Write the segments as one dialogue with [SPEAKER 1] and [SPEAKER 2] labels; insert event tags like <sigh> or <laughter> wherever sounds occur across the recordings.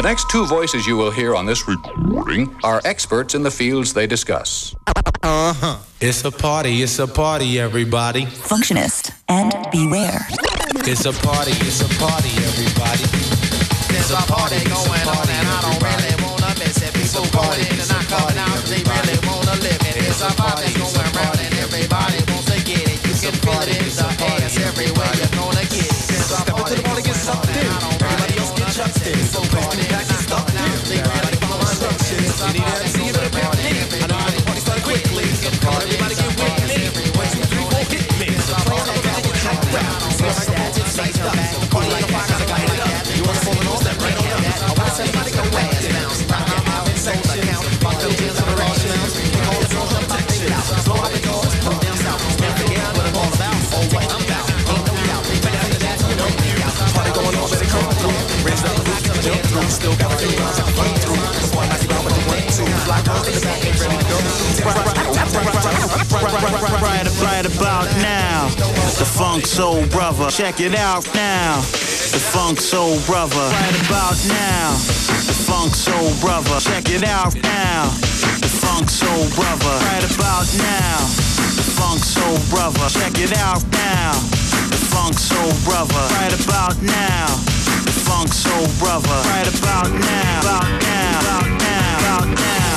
[SPEAKER 1] The next two voices you will hear on this recording are experts in the fields they discuss.
[SPEAKER 2] Uh huh. It's a party, it's a party, everybody.
[SPEAKER 3] Functionist and beware.
[SPEAKER 2] It's a party, it's a party, everybody.
[SPEAKER 4] There's a party going on and I don't really wanna miss it. People going in and not coming out, they really wanna live it. It's a party going round and everybody wants to get it. You can feel it in the ass everywhere you're gonna get it. There's a party going on and I don't really Still got few rounds I can run through. That's why I out with the one, two. Fly girls in the back, ain't ready to go.
[SPEAKER 5] Right, right about now, the Funk Soul Brother. Check it out now, the Funk Soul Brother. Right about now, the Funk Soul Brother. Check it out now, the Funk Soul Brother. Right about now, the Funk Soul Brother. Check it out now, the Funk Soul Brother. Right about now, Funk Soul Brother. Right about now, about now, about now, about now.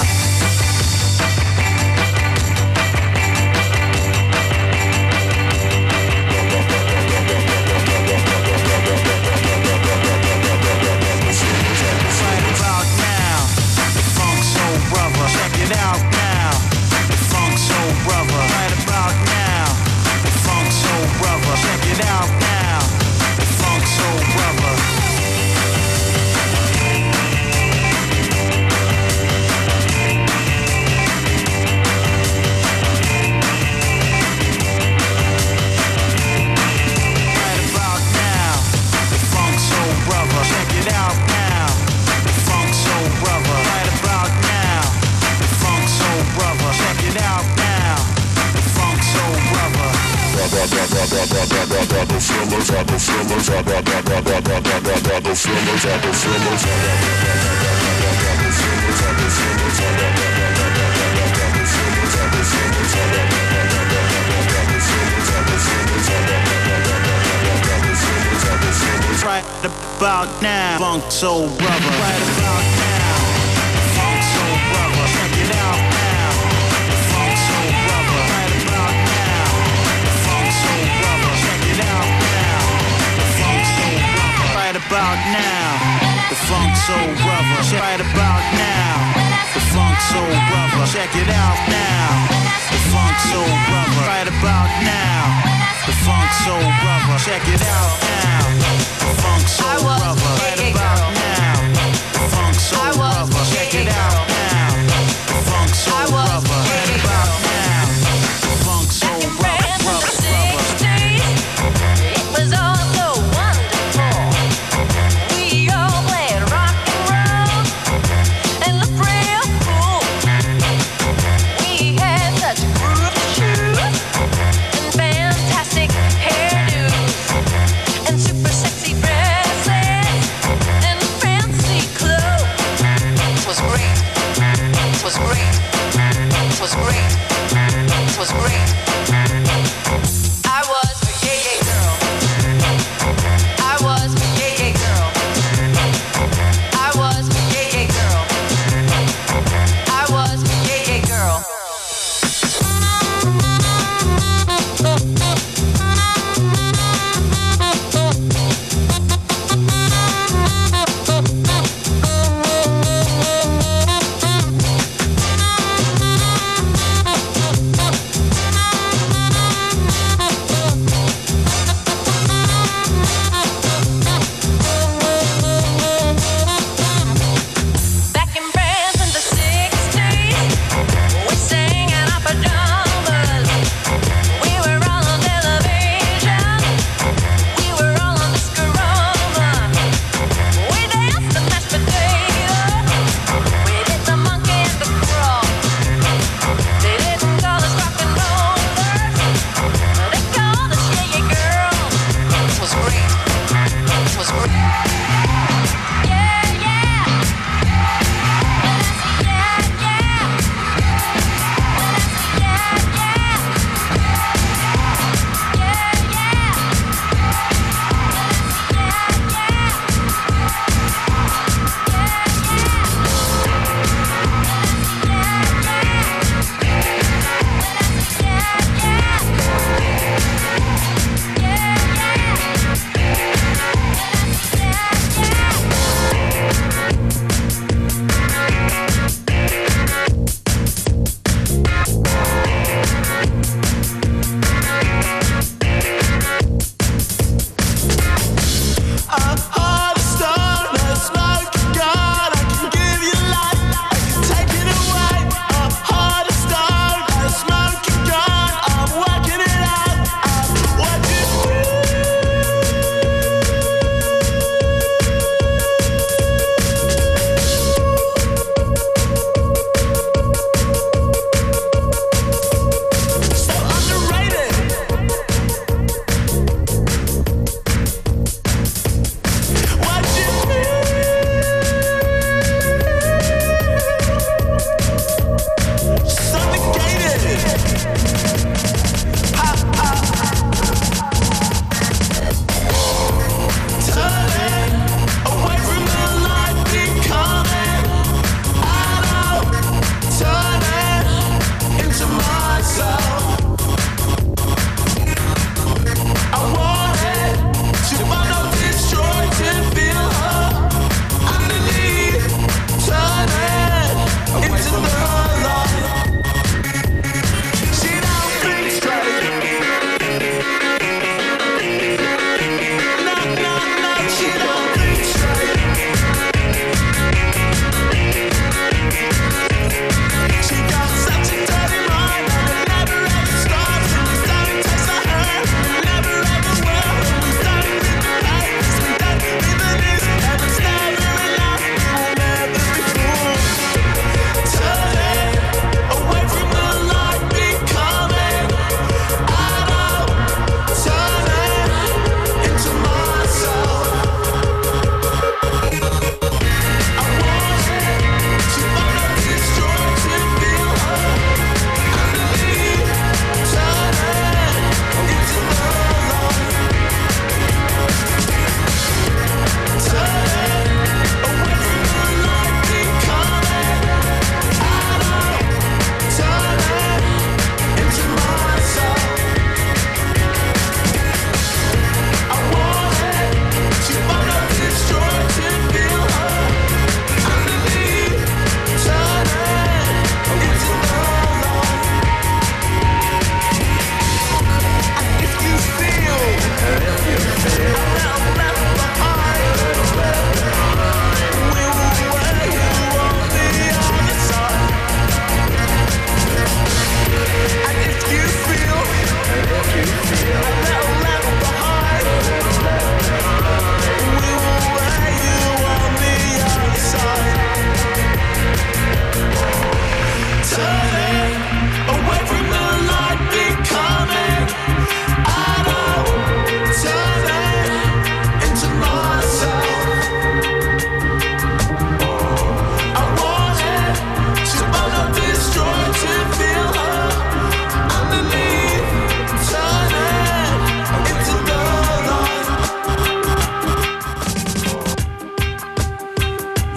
[SPEAKER 5] Now, Funk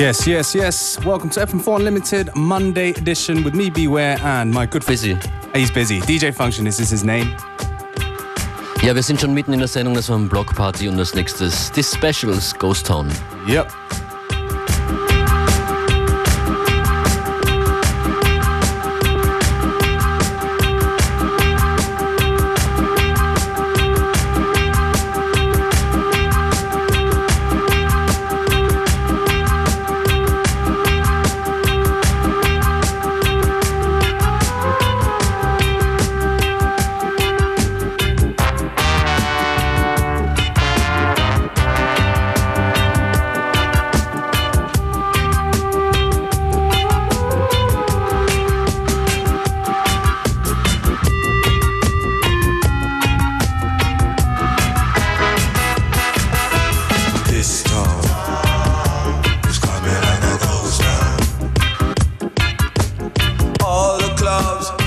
[SPEAKER 6] Yes, yes, yes. Welcome to FM4 Unlimited Monday edition with me, Beware, and my good.
[SPEAKER 7] Busy.
[SPEAKER 6] He's busy. DJ Function, is this his name?
[SPEAKER 7] Ja, wir sind schon mitten in der Sendung, das war ein and und next nächstes this Specials Ghost Town.
[SPEAKER 6] Yep.
[SPEAKER 8] loves.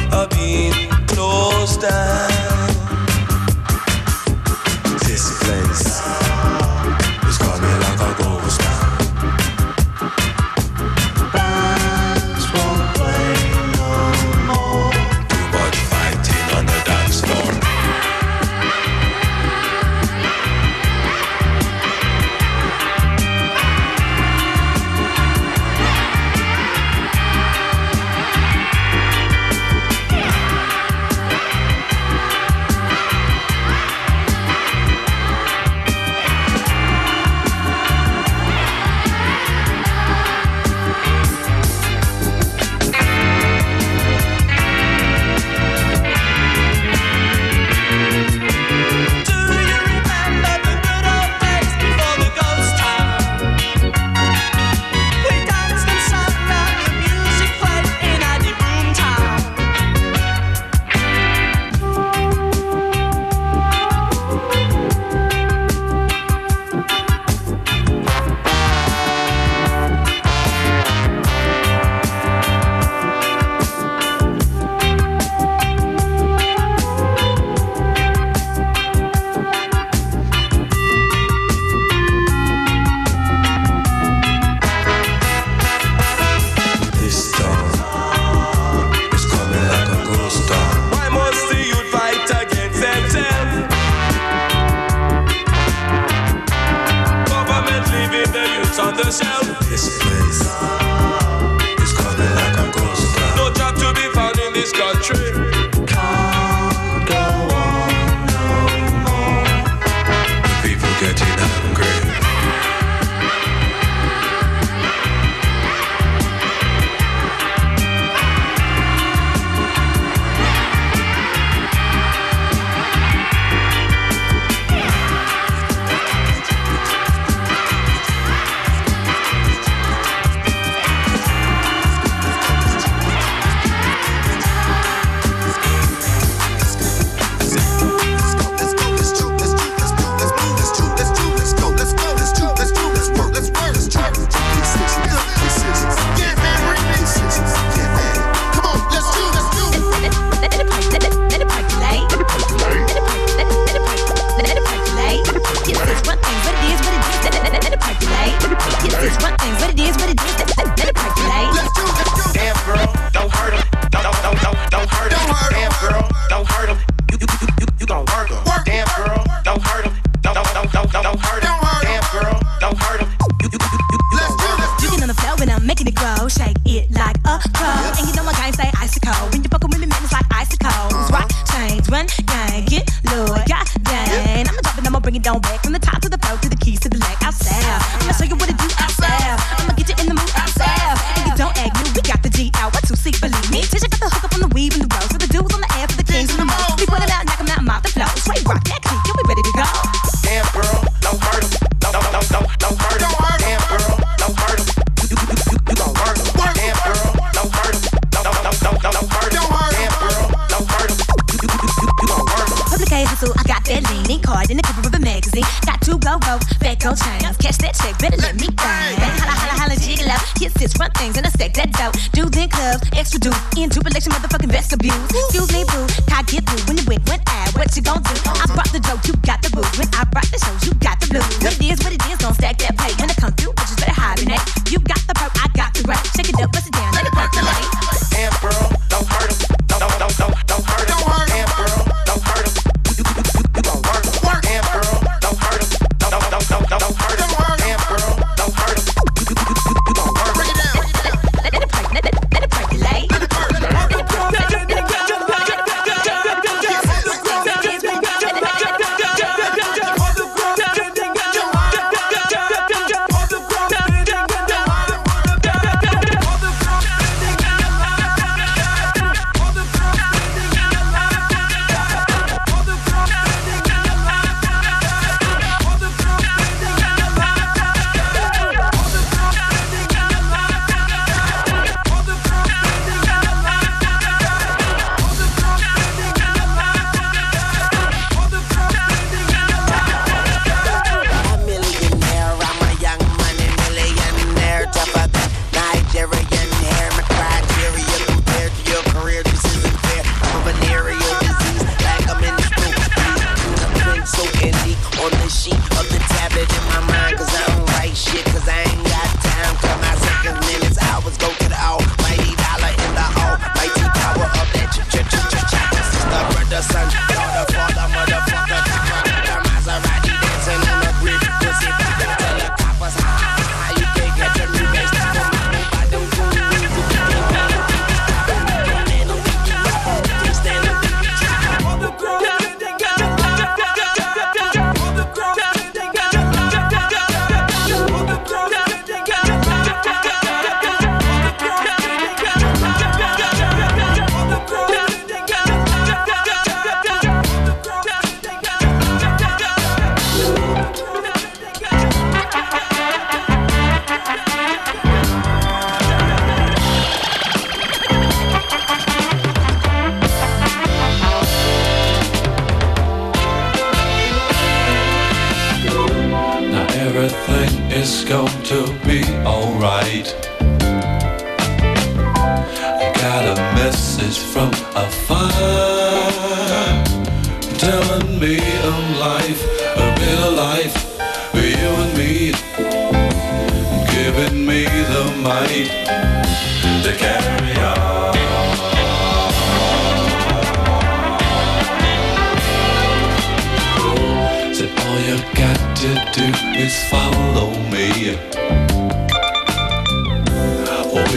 [SPEAKER 8] the show. This place. to
[SPEAKER 9] do In two motherfucking
[SPEAKER 10] best abuse. Excuse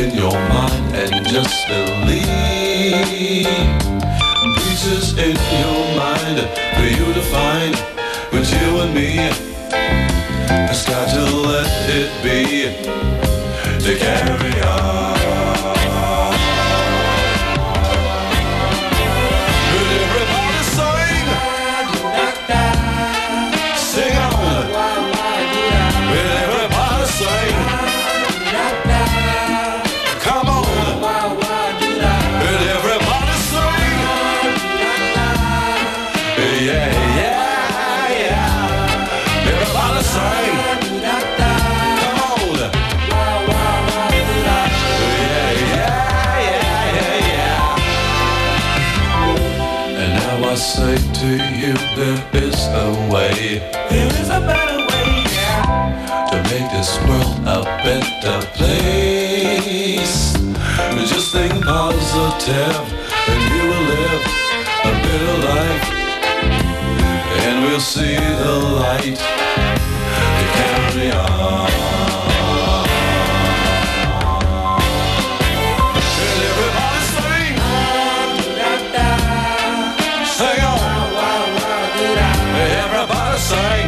[SPEAKER 10] in
[SPEAKER 11] your mind and just believe. Pieces in your mind for you to find, but you and me, it's got to let it be to carry on. to you there is a way. There is a better way, yeah. To make this world a better place. Just think positive and you will live a better life. And we'll see the light carry on.
[SPEAKER 12] side.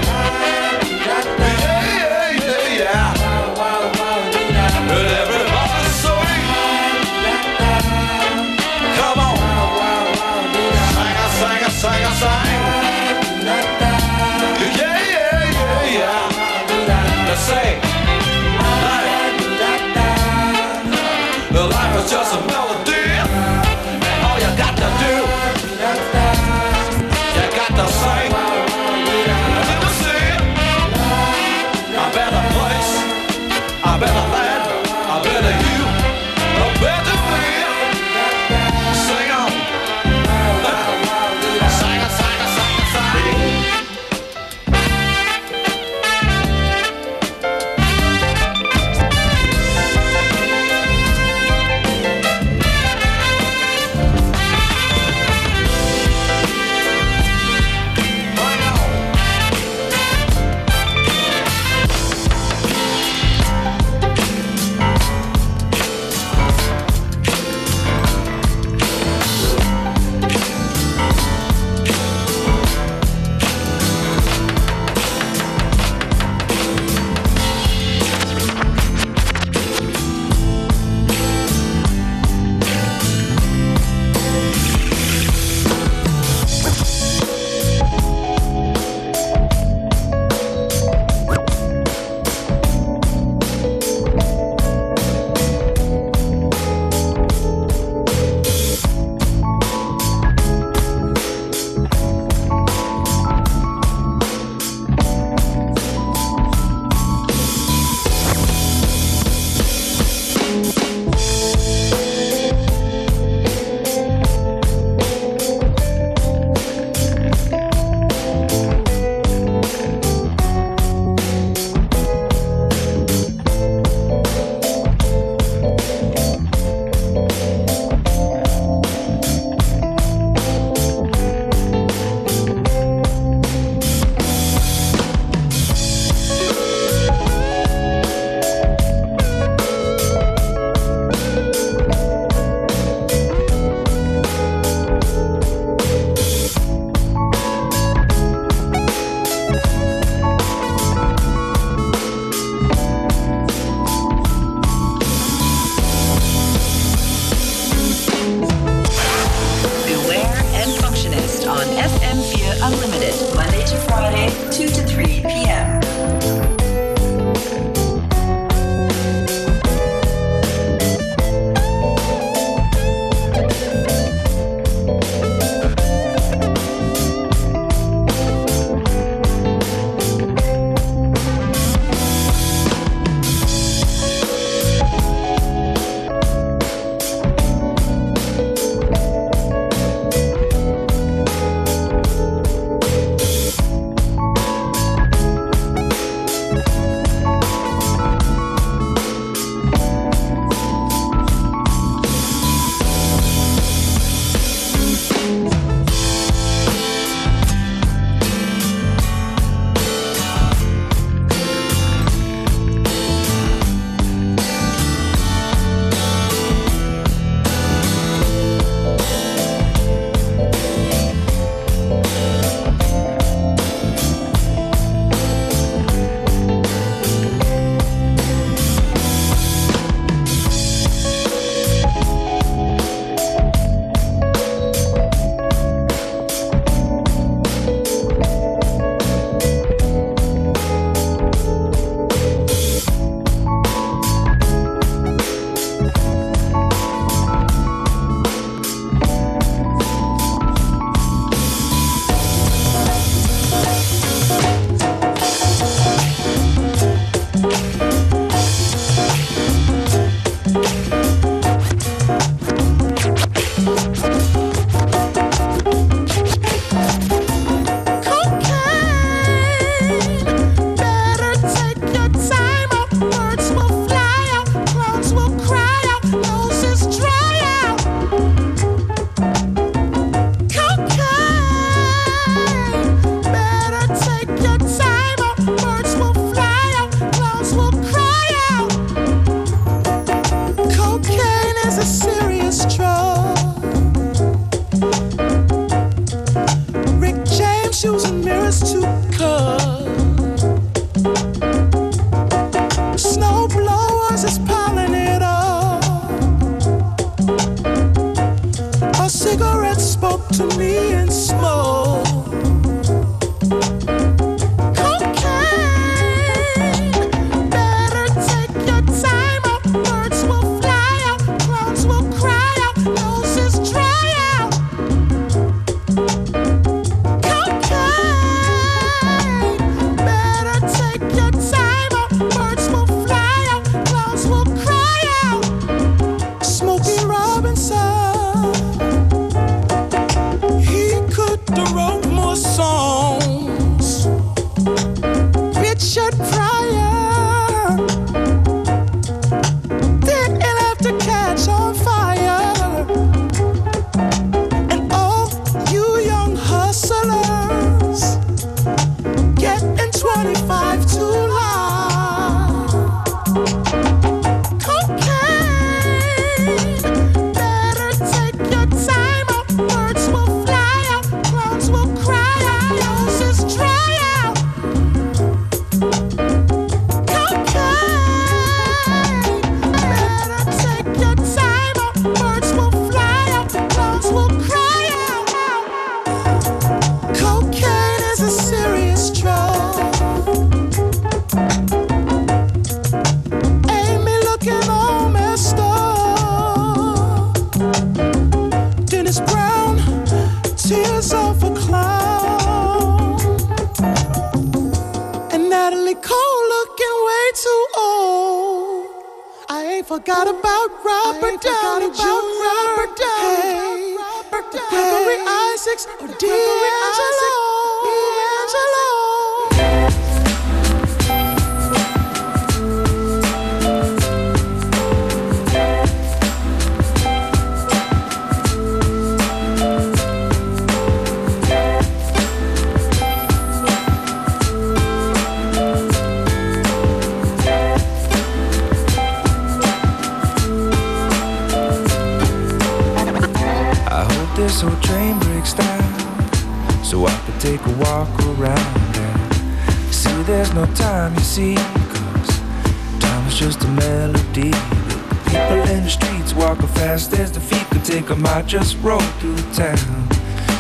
[SPEAKER 12] think
[SPEAKER 13] I might just roll through town.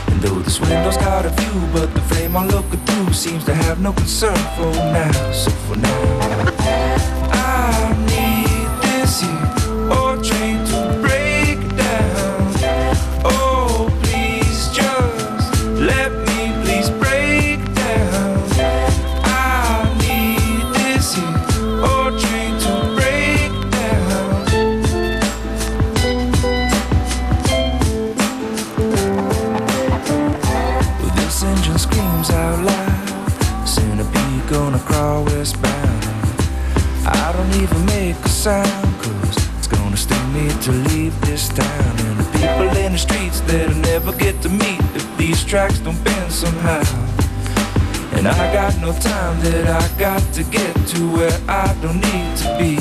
[SPEAKER 13] And though this window's got a view, but the frame I'm looking through seems to have no concern for now. So for now. to where I don't need to be.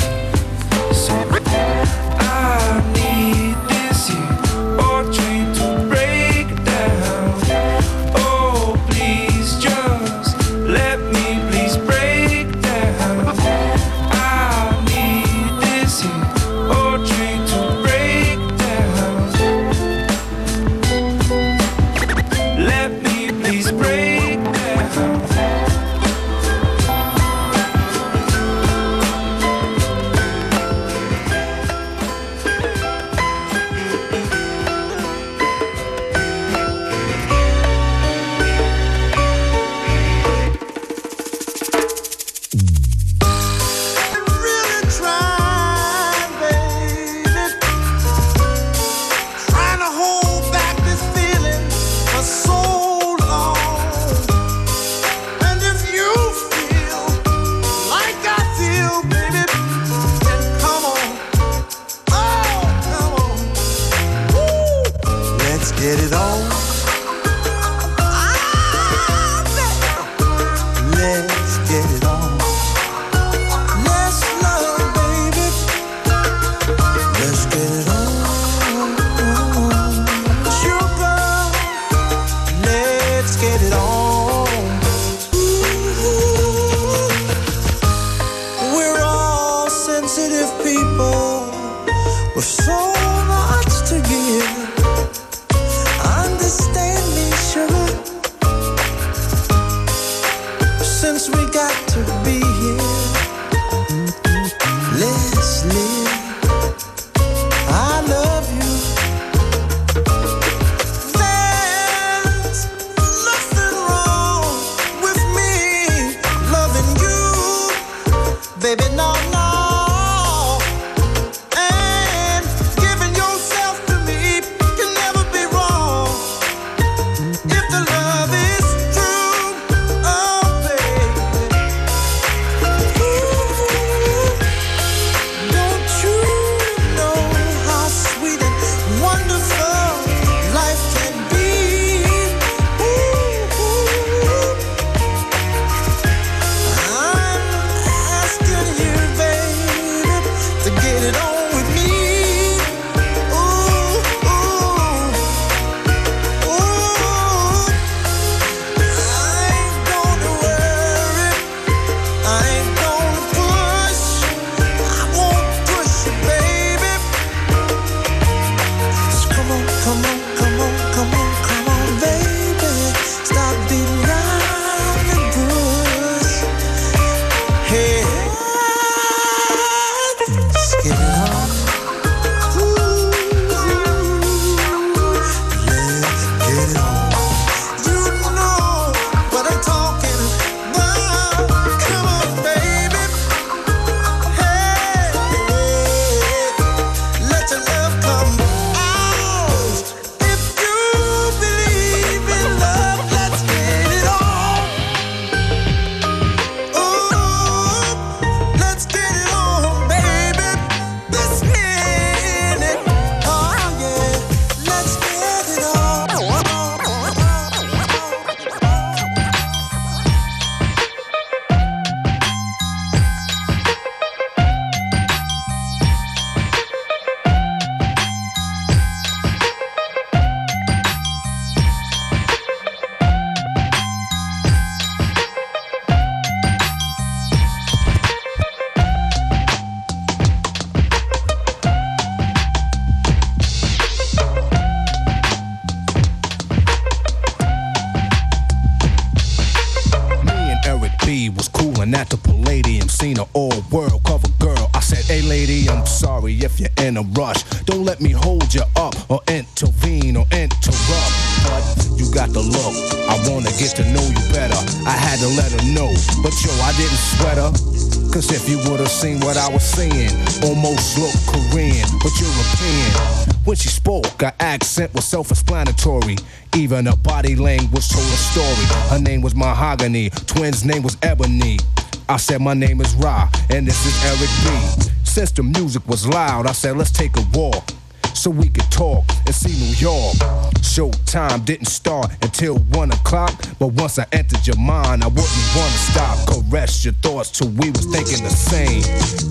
[SPEAKER 14] Self explanatory. Even her body language told a story. Her name was Mahogany, twins' name was Ebony. I said, My name is Ra, and this is Eric B. Since the music was loud, I said, Let's take a walk so we could talk and see New York. Showtime didn't start until one o'clock, but once I entered your mind, I wouldn't wanna stop. Caress your thoughts till we was thinking the same.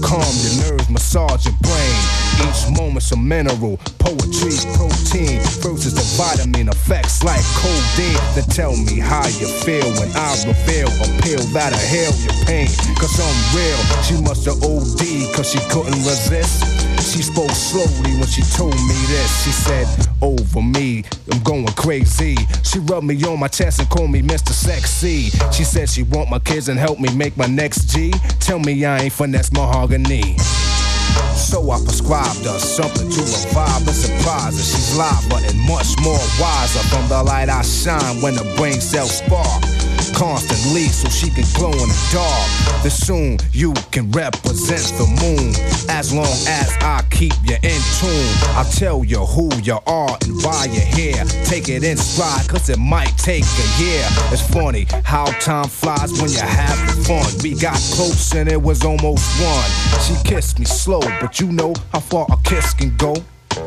[SPEAKER 14] Calm your nerves, massage your brain. Each moment's a mineral, poetry, protein versus the vitamin effects like codeine. Then tell me how you feel when I reveal a pill that'll heal your pain. Cause I'm real, she must have OD cause she couldn't resist. She spoke slowly when she told me this. She said, Over me, I'm going crazy. She rubbed me on my chest and called me Mr. Sexy. She said she want my kids and help me make my next G. Tell me I ain't finesse mahogany. So I prescribed her something to revive and surprise her. She's live, and much more wiser from the light I shine when the brain cells spark constantly so she can glow in the dark. Then soon you can represent the moon as long as I keep you in tune. I'll tell you who you are and why you're here. Take it in stride, cause it might take a year. It's funny how time flies when you're having fun. We got close and it was almost one. She kissed me slow, but you know how far a kiss can go.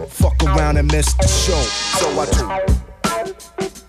[SPEAKER 14] Fuck around and miss the show. So I took.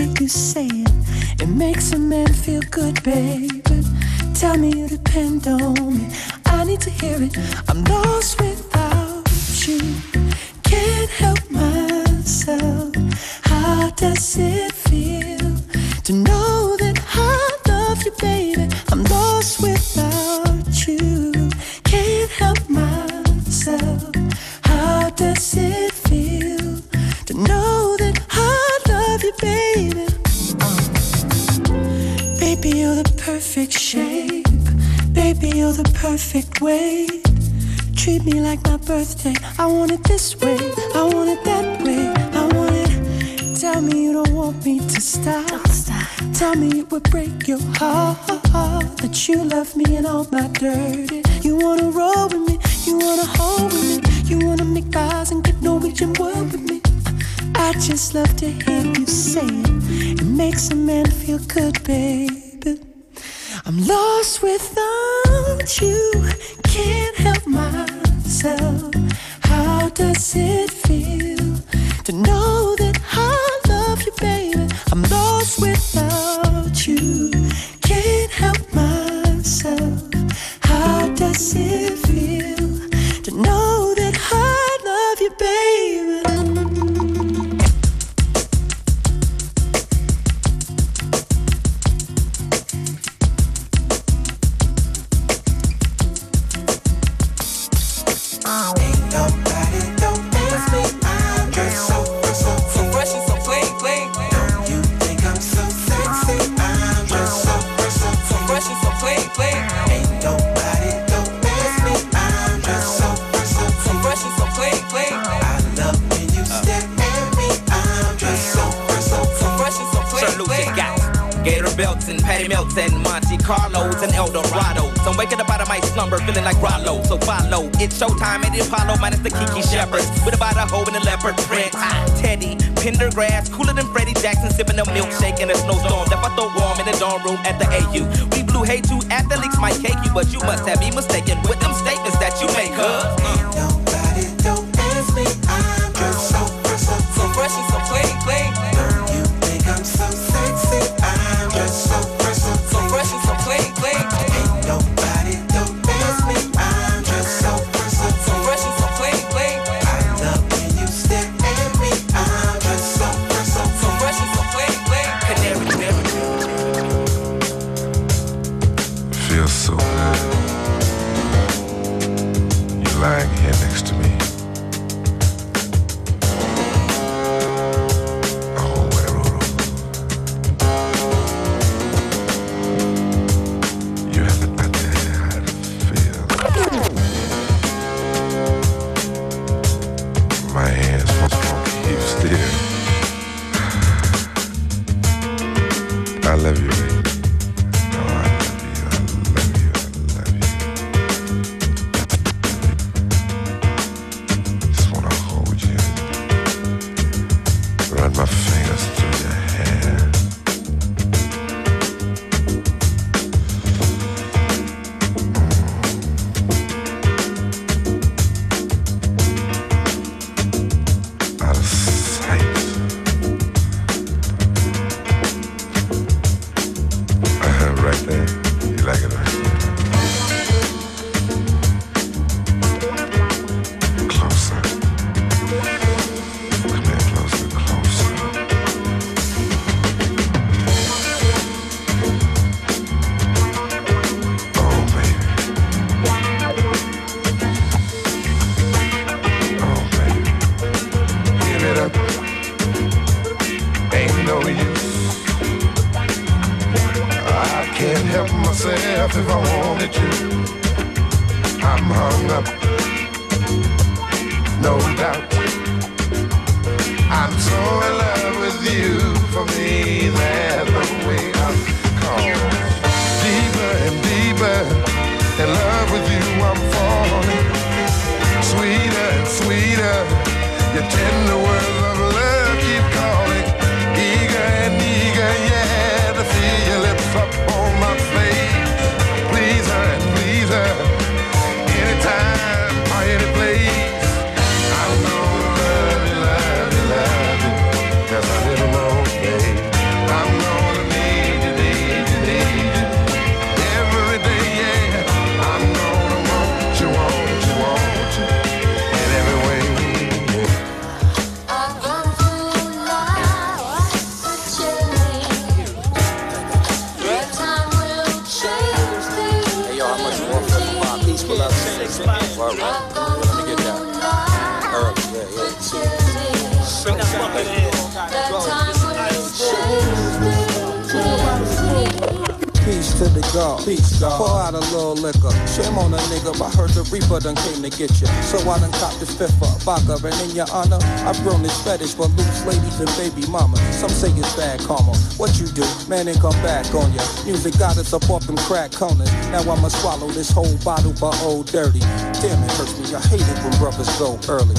[SPEAKER 15] You say. Don't stop. Tell me it would break your heart that you left me in all my dirty. You wanna roll with me, you wanna hold with me, you wanna make eyes and get Norwegian word with me. I just love to hear you say it. It makes a man feel good, baby. I'm lost without you, can't help myself. How does it feel to know
[SPEAKER 16] in
[SPEAKER 17] your
[SPEAKER 18] honor, I've grown this fetish for loose ladies and baby mama. Some say it's bad karma. What you do? Man, ain't come back on ya. Music got us up off them crack corners. Now I'ma swallow this whole bottle but old dirty. Damn, it hurts me. I hate it when brothers go early.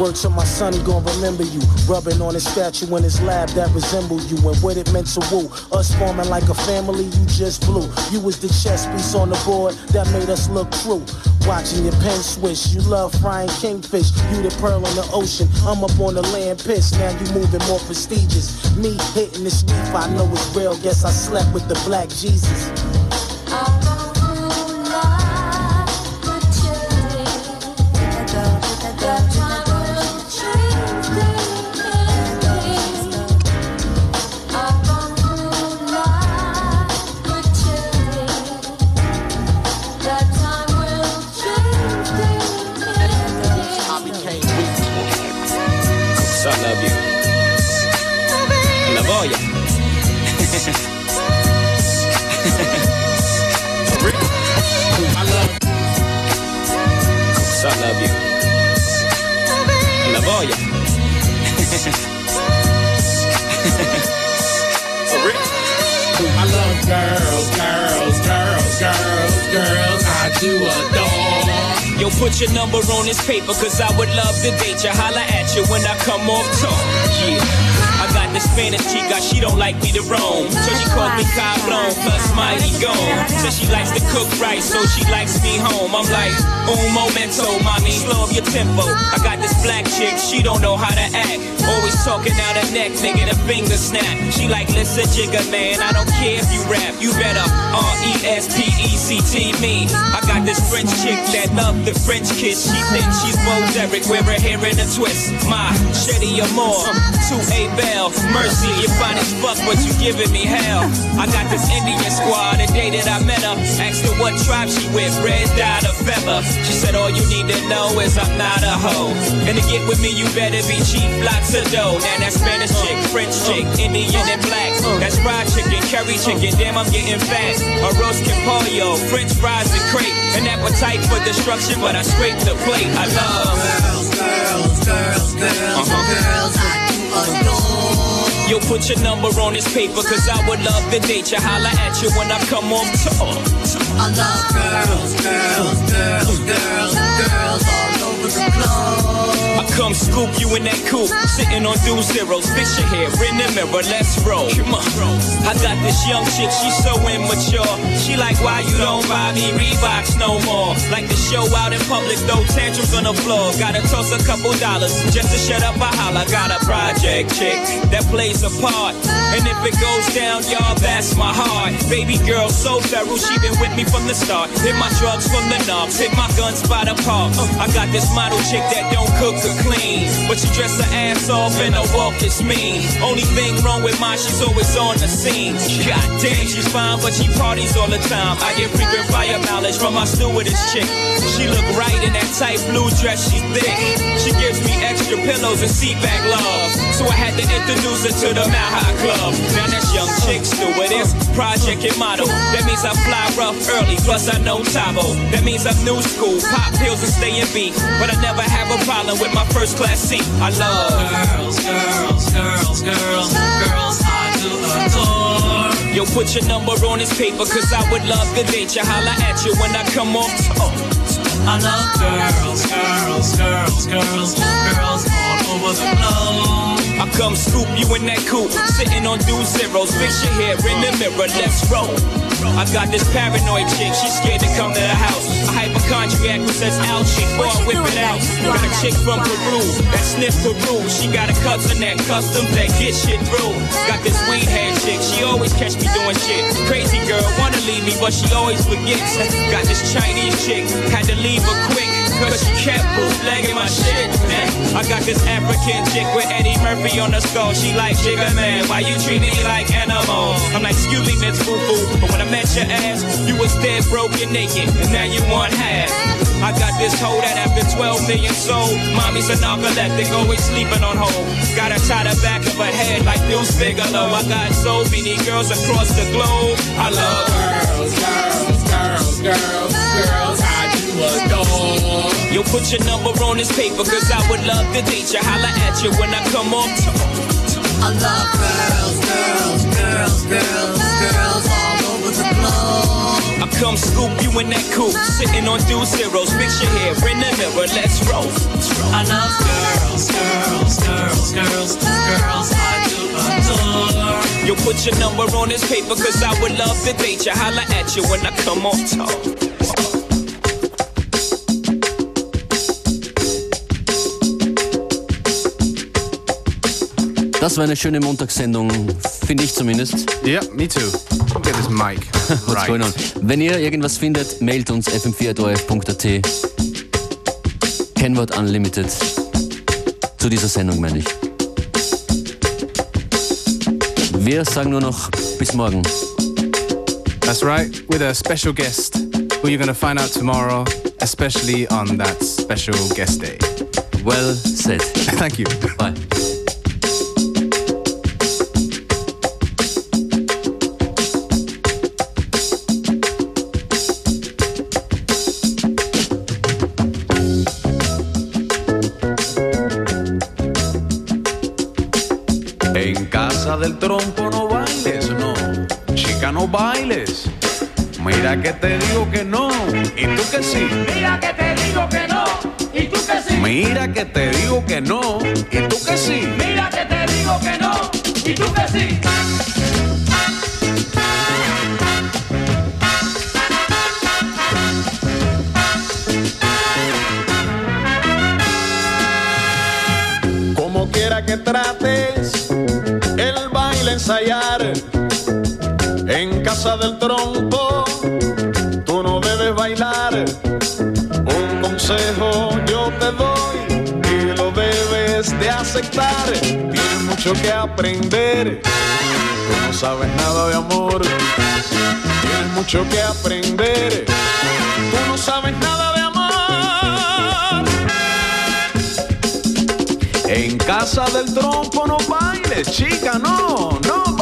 [SPEAKER 19] Word to my son, he gon' remember you. Rubbing on his statue in his lab that resemble you. And what it meant to woo. Us forming like a family, you just blew. You was the chess piece on the board that made us look true. Watching your pen swish, you love frying kingfish. You the pearl in the ocean, I'm up on the land piss. Now you moving more prestigious. Me hitting this reef, I know it's real. Guess I slept with the black Jesus.
[SPEAKER 20] Girls, girls. I do adore.
[SPEAKER 16] Yo, put your number on this paper, cause I would love to date you. Holla at you when I come off talk. Yeah. Got this Spanish chica, she don't like me to roam. So she calls me Cabron, plus mighty gone. Says she likes to cook right, so she likes me home. I'm like, un momento, mommy, slow up your tempo. I got this black chick, she don't know how to act. Always talking out her neck, making a finger snap. She like, listen, Jigga man, I don't care if you rap. You better R-E-S-P-E-C-T me. I got this French chick that love the French kiss. She thinks she's Bo Derek, wear her hair in a twist. My Shetty Amore, to A Bell. Mercy, you're fine as fuck, but you giving me hell. I got this Indian squad, the day that I met her. Asked her what tribe she with, red dot or feather. She said, all you need to know is I'm not a hoe. And to get with me, you better be cheap, lots of dough. Now that's Spanish chick, French chick, Indian and black. That's fried chicken, curry chicken, damn, I'm getting fat. A roast pollo, French fries and crepe. An appetite for destruction, but I scrape the plate. I love girls, girls, girls, girls, uh-huh. girls. I do adore. Yo, put your number on this paper, cause I would love to date you. Holla at you when I come on tour.
[SPEAKER 20] I love girls, girls, girls, girls, girls
[SPEAKER 16] I come scoop you in that coupe, sitting on two zeros. Fix your hair in the mirror, let's roll. Come on. I got this young chick, she's so immature. She like, why you don't buy me Reeboks no more? Like to show out in public, throw tantrums on the floor. Gotta toss a couple dollars just to shut up a holler. Got a project chick that plays a part. And if it goes down, y'all, that's my heart. Baby girl, so feral, she been with me from the start. Hit my drugs from the knobs, hit my guns by the park. I got this model chick that don't cook or clean. But she dress her ass off and her walk is mean. Only thing wrong with mine, she's always on the scene. God damn, she's fine, but she parties all the time. I get frequent fire mileage from my stewardess chick. She look right in that tight blue dress, she's thick. She gives me extra pillows and seat back love. So I had to introduce her to the High Club. Now that's young chick stewardess, project and model. That means I fly rough early, plus I know Tae Bo. That means I'm new school, pop pills and stay in beat. But I never have a problem with my first class seat. I love
[SPEAKER 20] girls, girls, girls, girls, girls. I do adore.
[SPEAKER 16] Yo, put your number on this paper, cause I would love to date you. Holla at you when I come off tour. Oh.
[SPEAKER 20] I love girls, girls, girls, girls, girls all over the globe.
[SPEAKER 16] I come scoop you in that coupe, sitting on dual zeros. Fix your hair in the mirror, let's roll. I got this paranoid chick, she's scared to come to the house. A hypochondriac who says ouchie, boy, whip it out. Got a chick from Peru that sniff Peru. She got a cousin that custom that get shit through. Got this weed head chick, she always catch me doing shit. Crazy girl, wanna leave me, but she always forgets. Got this Chinese chick, had to leave her quick. Cause she kept bootlegging my shit. man. I got this African chick with Eddie Murphy on the skull. She like, Jigga man, why you treat me like animal? I'm like, excuse me, Miss Foo Foo. But when I met your ass, you was dead, broken, naked. And now you want half. I got this hoe that after 12 million sold, mommy's a narcoleptic, always sleeping on hold. Got her tie the back of her head like Deuce Bigalow. I got so many girls across the globe. I love
[SPEAKER 20] girls, girls, girls, girls, girls. Do adore.
[SPEAKER 16] Yo, put your number on this paper, cause I would love to date you. Holla at you when I come off
[SPEAKER 21] I love girls, girls, girls, girls, girls all over the globe.
[SPEAKER 16] I come scoop you in that coupe, sitting on dual zeros. Fix your hair in the mirror, let's roll.
[SPEAKER 21] I love girls, girls, girls, girls, girls I do adore.
[SPEAKER 16] Yo, put your number on this paper, cause I would love to date you. Holla at you when I come off top.
[SPEAKER 7] Das war eine schöne Montagssendung, finde ich zumindest.
[SPEAKER 6] Yeah, me too. Get this mic <laughs>
[SPEAKER 7] What's
[SPEAKER 6] right.
[SPEAKER 7] going on? Wenn ihr irgendwas findet, mailt uns fm4.orf.at. Kennwort Unlimited. Zu dieser Sendung meine ich. Wir sagen nur noch bis morgen.
[SPEAKER 6] That's right, with a special guest who you're to find out tomorrow, especially on that special guest day.
[SPEAKER 7] Well said. <laughs>
[SPEAKER 6] Thank you.
[SPEAKER 7] Bye.
[SPEAKER 22] Del trompo no bailes, no. Chica, no bailes. Mira que te digo que no. ¿Y tú que sí?
[SPEAKER 21] Mira que te digo que no, y tú que sí.
[SPEAKER 22] Mira que te digo que no. ¿Y tú que sí?
[SPEAKER 21] Mira que te digo que no, y tú que sí.
[SPEAKER 23] Como quiera que baile en casa del trompo, tú no debes bailar. Un consejo yo te doy y lo debes de aceptar. Tienes mucho que aprender, tú no sabes nada de amor. Tienes mucho que aprender, tú no sabes nada de amor.
[SPEAKER 22] En casa del trompo no chica, no, no.